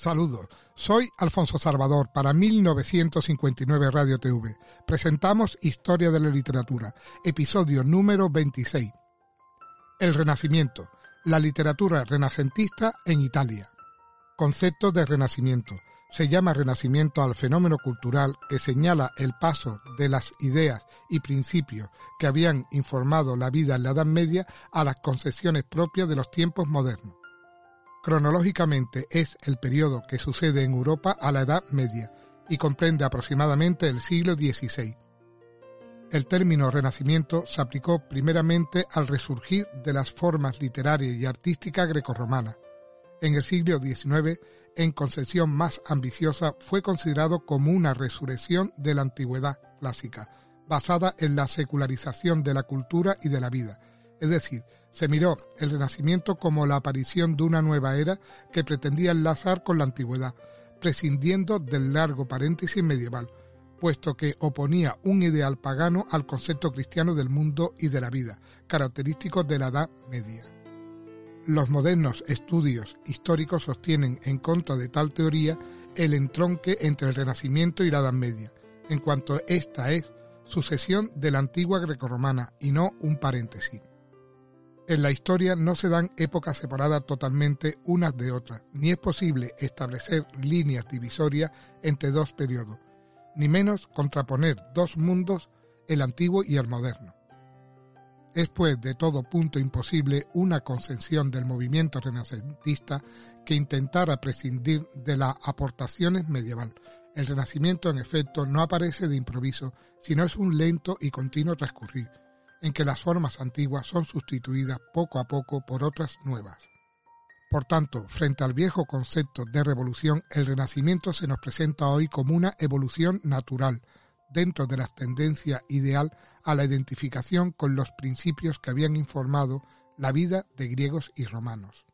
Saludos, soy Alfonso Salvador para 1959 Radio TV. Presentamos Historia de la Literatura, episodio número 26. El Renacimiento, la literatura renacentista en Italia. Concepto de Renacimiento. Se llama Renacimiento al fenómeno cultural que señala el paso de las ideas y principios que habían informado la vida en la Edad Media a las concepciones propias de los tiempos modernos Cronológicamente es el periodo que sucede en Europa a la Edad Media y comprende aproximadamente el siglo XVI. El término Renacimiento se aplicó primeramente al resurgir de las formas literarias y artísticas grecorromanas. En el siglo XIX, en concepción más ambiciosa, fue considerado como una resurrección de la antigüedad clásica, basada en la secularización de la cultura y de la vida, es decir, se miró el Renacimiento como la aparición de una nueva era que pretendía enlazar con la antigüedad, prescindiendo del largo paréntesis medieval, puesto que oponía un ideal pagano al concepto cristiano del mundo y de la vida, característico de la Edad Media. Los modernos estudios históricos sostienen en contra de tal teoría el entronque entre el Renacimiento y la Edad Media, en cuanto esta es sucesión de la antigua grecorromana y no un paréntesis. En la historia no se dan épocas separadas totalmente unas de otras, ni es posible establecer líneas divisorias entre dos periodos, ni menos contraponer dos mundos, el antiguo y el moderno. Es pues de todo punto imposible una concepción del movimiento renacentista que intentara prescindir de las aportaciones medieval. El renacimiento en efecto no aparece de improviso, sino es un lento y continuo transcurrir, en que las formas antiguas son sustituidas poco a poco por otras nuevas. Por tanto, frente al viejo concepto de revolución, el Renacimiento se nos presenta hoy como una evolución natural, dentro de la tendencia ideal a la identificación con los principios que habían informado la vida de griegos y romanos.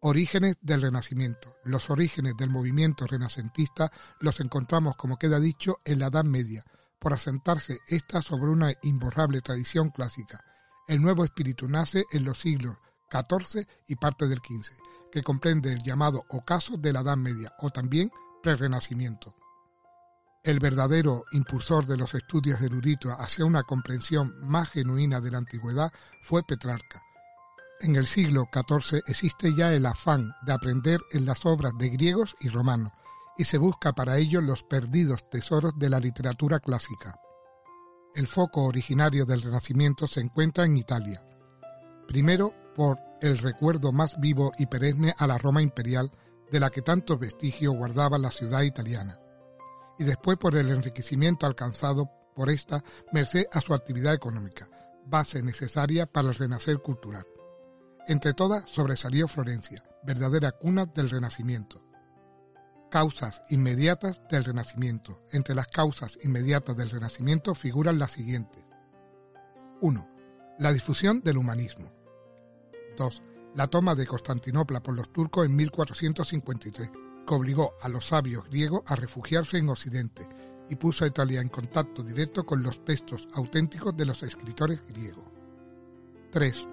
Orígenes del Renacimiento. Los orígenes del movimiento renacentista los encontramos, como queda dicho, en la Edad Media, por asentarse ésta sobre una imborrable tradición clásica. El nuevo espíritu nace en los siglos XIV y parte del XV, que comprende el llamado ocaso de la Edad Media o también pre-renacimiento. El verdadero impulsor de los estudios eruditos hacia una comprensión más genuina de la antigüedad fue Petrarca. En el siglo XIV existe ya el afán de aprender en las obras de griegos y romanos, y se busca para ello los perdidos tesoros de la literatura clásica. El foco originario del Renacimiento se encuentra en Italia. Primero por el recuerdo más vivo y perenne a la Roma imperial de la que tantos vestigios guardaba la ciudad italiana, y después por el enriquecimiento alcanzado por esta merced a su actividad económica, base necesaria para el renacer cultural. Entre todas sobresalió Florencia, verdadera cuna del Renacimiento, Causas inmediatas del Renacimiento. Entre las causas inmediatas del Renacimiento figuran las siguientes. 1. La difusión del humanismo. 2. La toma de Constantinopla por los turcos en 1453, que obligó a los sabios griegos a refugiarse en Occidente y puso a Italia en contacto directo con los textos auténticos de los escritores griegos. 3.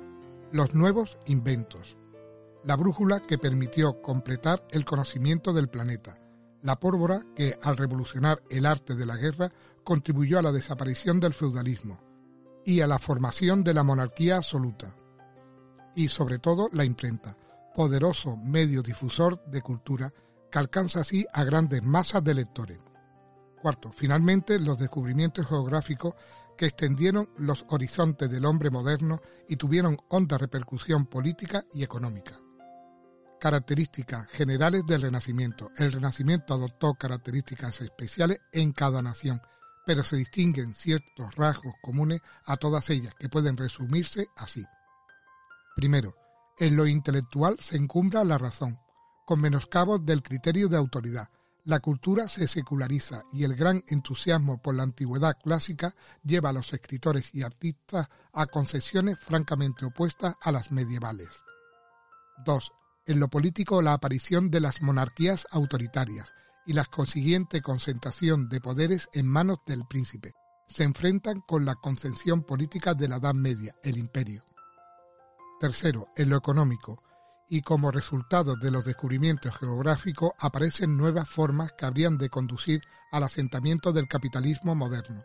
Los nuevos inventos la brújula que permitió completar el conocimiento del planeta, la pólvora que, al revolucionar el arte de la guerra, contribuyó a la desaparición del feudalismo y a la formación de la monarquía absoluta, y sobre todo la imprenta, poderoso medio difusor de cultura que alcanza así a grandes masas de lectores. Cuarto, finalmente los descubrimientos geográficos que extendieron los horizontes del hombre moderno y tuvieron honda repercusión política y económica. Características generales del Renacimiento. El Renacimiento adoptó características especiales en cada nación, pero se distinguen ciertos rasgos comunes a todas ellas que pueden resumirse así. Primero, en lo intelectual se encumbra la razón, con menoscabos del criterio de autoridad. La cultura se seculariza y el gran entusiasmo por la antigüedad clásica lleva a los escritores y artistas a concesiones francamente opuestas a las medievales. 2 en lo político la aparición de las monarquías autoritarias y la consiguiente concentración de poderes en manos del príncipe. Se enfrentan con la concepción política de la Edad Media, el imperio. Tercero, en lo económico, y como resultado de los descubrimientos geográficos aparecen nuevas formas que habrían de conducir al asentamiento del capitalismo moderno.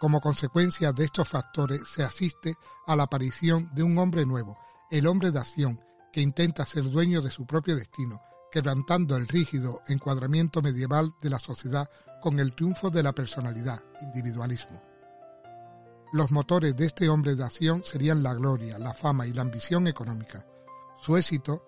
Como consecuencia de estos factores se asiste a la aparición de un hombre nuevo, el hombre de acción, que intenta ser dueño de su propio destino, quebrantando el rígido encuadramiento medieval de la sociedad con el triunfo de la personalidad, individualismo. Los motores de este hombre de acción serían la gloria, la fama y la ambición económica. Su éxito,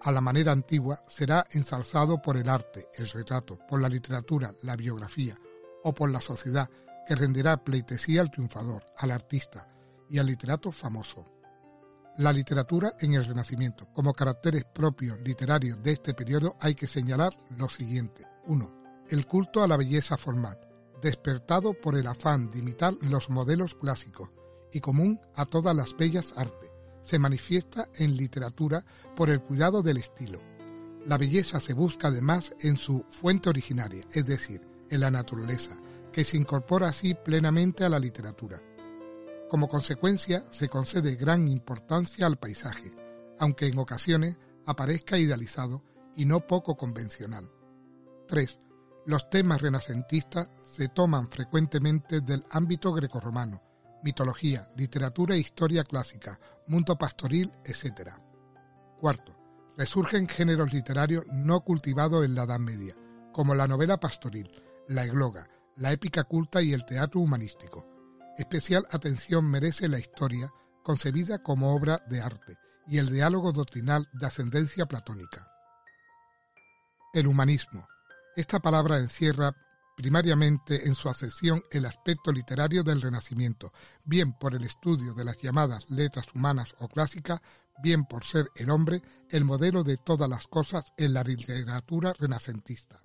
a la manera antigua, será ensalzado por el arte, el retrato, por la literatura, la biografía o por la sociedad, que rendirá pleitesía al triunfador, al artista y al literato famoso. La literatura en el Renacimiento. Como caracteres propios literarios de este periodo hay que señalar lo siguiente. 1. El culto a la belleza formal despertado por el afán de imitar los modelos clásicos y común a todas las bellas artes, se manifiesta en literatura por el cuidado del estilo. La belleza se busca además en su fuente originaria, es decir, en la naturaleza, que se incorpora así plenamente a la literatura. Como consecuencia, se concede gran importancia al paisaje, aunque en ocasiones aparezca idealizado y no poco convencional. 3. Los temas renacentistas se toman frecuentemente del ámbito grecorromano, mitología, literatura e historia clásica, mundo pastoril, etc. Cuarto, resurgen géneros literarios no cultivados en la Edad Media, como la novela pastoril, la egloga, la épica culta y el teatro humanístico. Especial atención merece la historia, concebida como obra de arte, y el diálogo doctrinal de ascendencia platónica. El humanismo, esta palabra encierra primariamente en su acepción el aspecto literario del Renacimiento, bien por el estudio de las llamadas letras humanas o clásicas, bien por ser el hombre el modelo de todas las cosas en la literatura renacentista.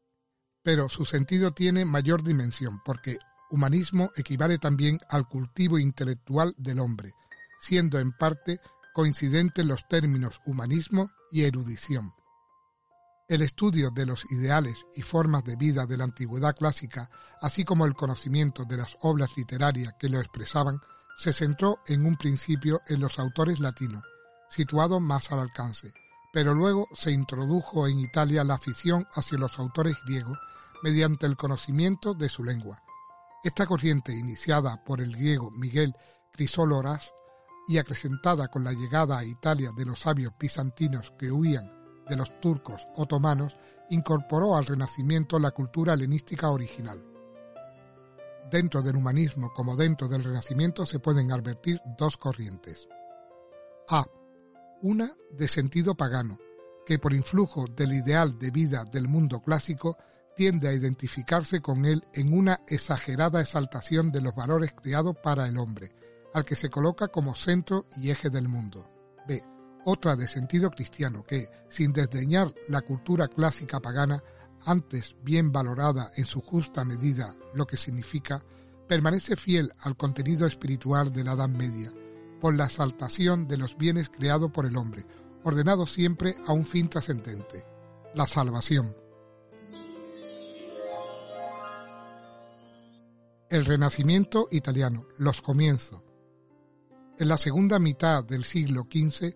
Pero su sentido tiene mayor dimensión, porque humanismo equivale también al cultivo intelectual del hombre, siendo en parte coincidentes los términos humanismo y erudición. El estudio de los ideales y formas de vida de la antigüedad clásica, así como el conocimiento de las obras literarias que lo expresaban, se centró en un principio en los autores latinos, situados más al alcance, pero luego se introdujo en Italia la afición hacia los autores griegos mediante el conocimiento de su lengua. Esta corriente, iniciada por el griego Miguel Crisóloras y acrecentada con la llegada a Italia de los sabios bizantinos que huían de los turcos otomanos incorporó al Renacimiento la cultura helenística original. Dentro del humanismo como dentro del Renacimiento se pueden advertir dos corrientes. A. Una de sentido pagano, que por influjo del ideal de vida del mundo clásico tiende a identificarse con él en una exagerada exaltación de los valores creados para el hombre, al que se coloca como centro y eje del mundo. B otra de sentido cristiano que, sin desdeñar la cultura clásica pagana, antes bien valorada en su justa medida lo que significa, permanece fiel al contenido espiritual de la Edad Media, por la exaltación de los bienes creados por el hombre, ordenado siempre a un fin trascendente, la salvación. El Renacimiento italiano, los comienzos. En la segunda mitad del siglo XV,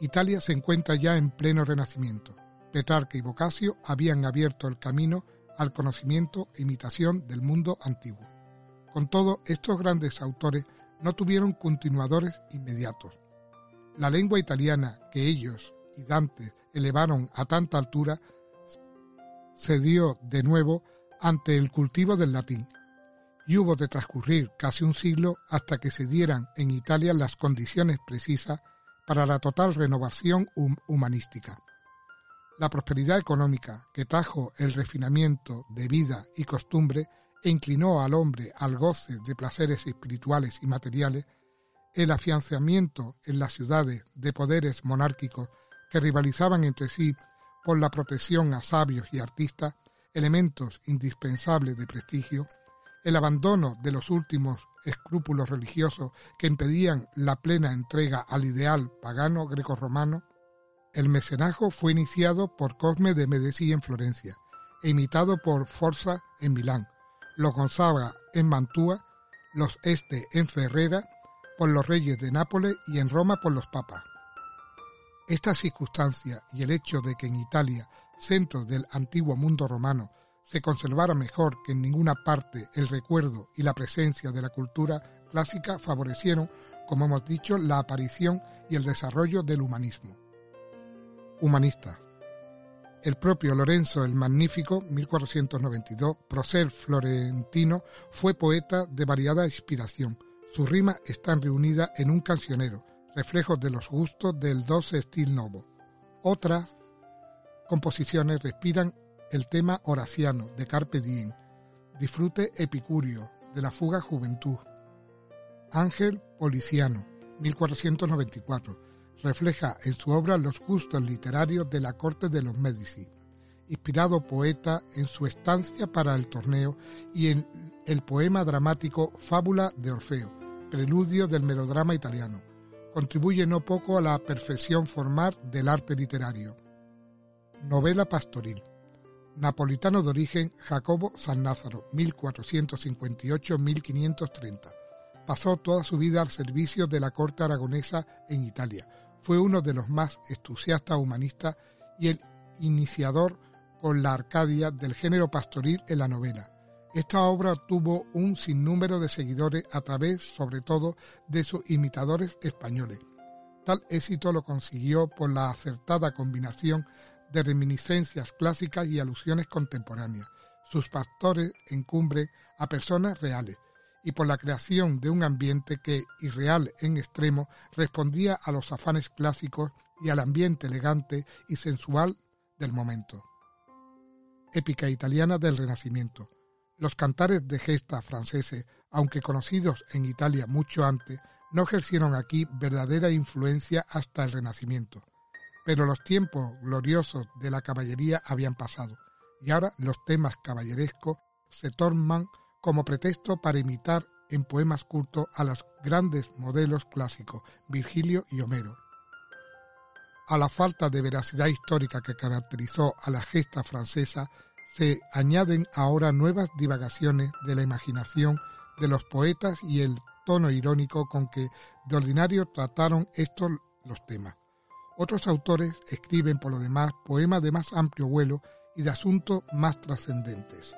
Italia se encuentra ya en pleno renacimiento. Petrarca y Boccaccio habían abierto el camino al conocimiento e imitación del mundo antiguo. Con todo, estos grandes autores no tuvieron continuadores inmediatos. La lengua italiana que ellos y Dante elevaron a tanta altura cedió de nuevo ante el cultivo del latín, y hubo de transcurrir casi un siglo hasta que se dieran en Italia las condiciones precisas para la total renovación humanística. La prosperidad económica que trajo el refinamiento de vida y costumbre e inclinó al hombre al goce de placeres espirituales y materiales, el afianzamiento en las ciudades de poderes monárquicos que rivalizaban entre sí por la protección a sabios y artistas, elementos indispensables de prestigio, el abandono de los últimos escrúpulos religiosos que impedían la plena entrega al ideal pagano greco-romano, el mecenazgo fue iniciado por Cosme de Medici en Florencia e imitado por Forza en Milán, los Gonzaga en Mantua, los Este en Ferrera, por los reyes de Nápoles y en Roma por los papas. Esta circunstancia y el hecho de que en Italia, centro del antiguo mundo romano, se conservara mejor que en ninguna parte el recuerdo y la presencia de la cultura clásica favorecieron, como hemos dicho, la aparición y el desarrollo del humanismo. Humanista. El propio Lorenzo el Magnífico, 1492, prócer florentino, fue poeta de variada inspiración. Sus rimas están reunidas en un cancionero, reflejos de los gustos del dos Stil Novo. Otras composiciones respiran el tema horaciano de Carpe Diem, Disfrute Epicurio de la Fuga Juventud, Ángel Policiano, 1494, refleja en su obra los gustos literarios de la corte de los Medici, inspirado poeta en su estancia para el torneo y en el poema dramático Fábula de Orfeo, preludio del melodrama italiano. Contribuye no poco a la perfección formal del arte literario. Novela pastoril. Napolitano de origen Jacobo San Lázaro, 1458-1530. Pasó toda su vida al servicio de la corte aragonesa en Italia, fue uno de los más entusiastas humanistas y el iniciador con la Arcadia del género pastoril en la novela. Esta obra tuvo un sinnúmero de seguidores a través, sobre todo, de sus imitadores españoles. Tal éxito lo consiguió por la acertada combinación de reminiscencias clásicas y alusiones contemporáneas. Sus pastores encumbren a personas reales, y por la creación de un ambiente que, irreal en extremo, respondía a los afanes clásicos y al ambiente elegante y sensual del momento. Épica italiana del Renacimiento. Los cantares de gesta franceses, aunque conocidos en Italia mucho antes, no ejercieron aquí verdadera influencia hasta el Renacimiento. Pero los tiempos gloriosos de la caballería habían pasado, y ahora los temas caballerescos se toman como pretexto para imitar en poemas cultos a los grandes modelos clásicos, Virgilio y Homero. A la falta de veracidad histórica que caracterizó a la gesta francesa, se añaden ahora nuevas divagaciones de la imaginación de los poetas y el tono irónico con que de ordinario trataron estos los temas. Otros autores escriben por lo demás poemas de más amplio vuelo y de asuntos más trascendentes.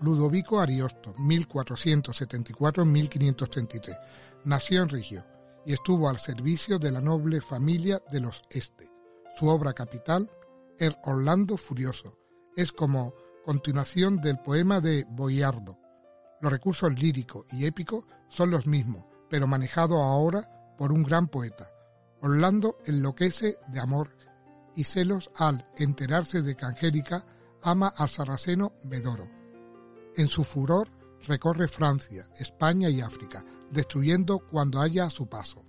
Ludovico Ariosto, 1474-1533. Nació en Rigio y estuvo al servicio de la noble familia de los Este. Su obra capital, El Orlando Furioso, es como continuación del poema de Boiardo. Los recursos líricos y épicos son los mismos, pero manejados ahora por un gran poeta. Orlando enloquece de amor y celos al enterarse de que Angélica ama al sarraceno Medoro en su furor recorre Francia, España y África, destruyendo cuando haya a su paso.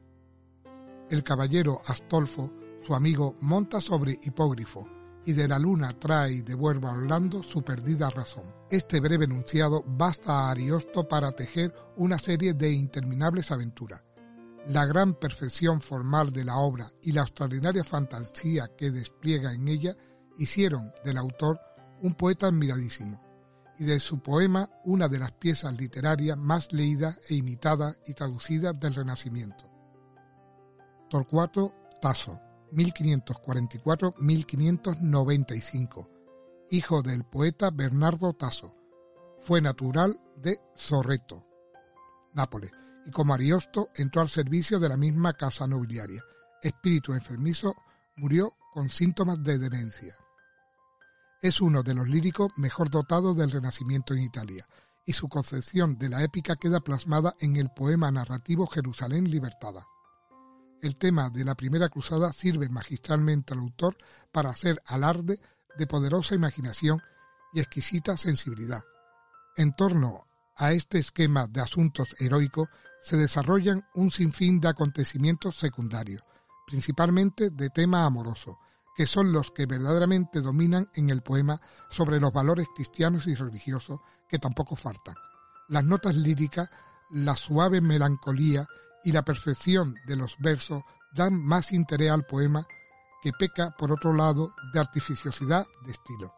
El caballero Astolfo, su amigo, monta sobre hipógrifo y de la luna trae y devuelve a Orlando su perdida razón. Este breve enunciado basta a Ariosto para tejer una serie de interminables aventuras. La gran perfección formal de la obra y la extraordinaria fantasía que despliega en ella hicieron del autor un poeta admiradísimo y de su poema una de las piezas literarias más leídas e imitadas y traducidas del Renacimiento. Torcuato Tasso, 1544-1595, hijo del poeta Bernardo Tasso. Fue natural de Sorreto, Nápoles, y como Ariosto entró al servicio de la misma casa nobiliaria. Espíritu enfermizo, murió con síntomas de demencia. Es uno de los líricos mejor dotados del Renacimiento en Italia, y su concepción de la épica queda plasmada en el poema narrativo Jerusalén Libertada. El tema de la primera cruzada sirve magistralmente al autor para hacer alarde de poderosa imaginación y exquisita sensibilidad. En torno a este esquema de asuntos heroicos se desarrollan un sinfín de acontecimientos secundarios, principalmente de tema amoroso, que son los que verdaderamente dominan en el poema sobre los valores cristianos y religiosos que tampoco faltan. Las notas líricas, la suave melancolía y la perfección de los versos dan más interés al poema que peca, por otro lado, de artificiosidad de estilo.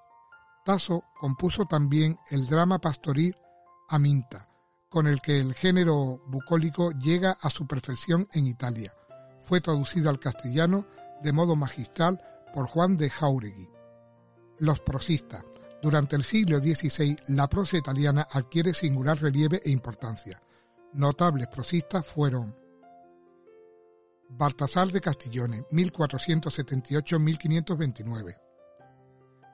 Tasso compuso también el drama pastoril Aminta, con el que el género bucólico llega a su perfección en Italia. Fue traducido al castellano de modo magistral por Juan de Jauregui. Los prosistas. Durante el siglo XVI, la prosa italiana adquiere singular relieve e importancia. Notables prosistas fueron Baltasar de Castiglione, 1478-1529.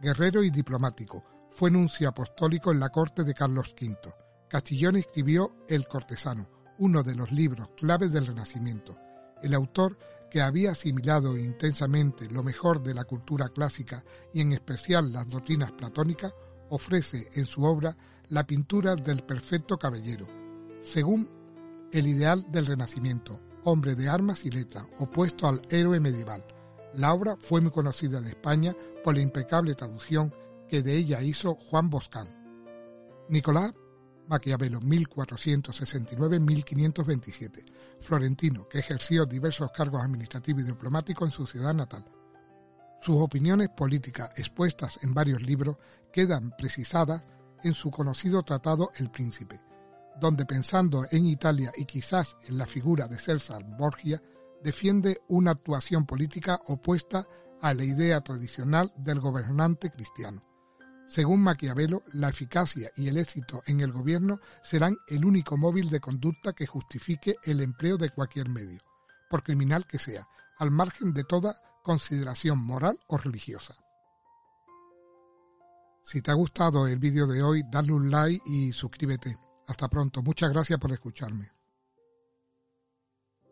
Guerrero y diplomático, fue nuncio apostólico en la corte de Carlos V. Castiglione escribió El cortesano, uno de los libros claves del Renacimiento. El autor, que había asimilado intensamente lo mejor de la cultura clásica y en especial las doctrinas platónicas, ofrece en su obra la pintura del perfecto caballero, según el ideal del Renacimiento, hombre de armas y letra, opuesto al héroe medieval. La obra fue muy conocida en España por la impecable traducción que de ella hizo Juan Boscán. Nicolás Maquiavelo 1469-1527, florentino que ejerció diversos cargos administrativos y diplomáticos en su ciudad natal. Sus opiniones políticas expuestas en varios libros quedan precisadas en su conocido tratado El Príncipe, donde pensando en Italia y quizás en la figura de César Borgia, defiende una actuación política opuesta a la idea tradicional del gobernante cristiano. Según Maquiavelo, la eficacia y el éxito en el gobierno serán el único móvil de conducta que justifique el empleo de cualquier medio, por criminal que sea, al margen de toda consideración moral o religiosa. Si te ha gustado el vídeo de hoy, dale un like y suscríbete. Hasta pronto. Muchas gracias por escucharme.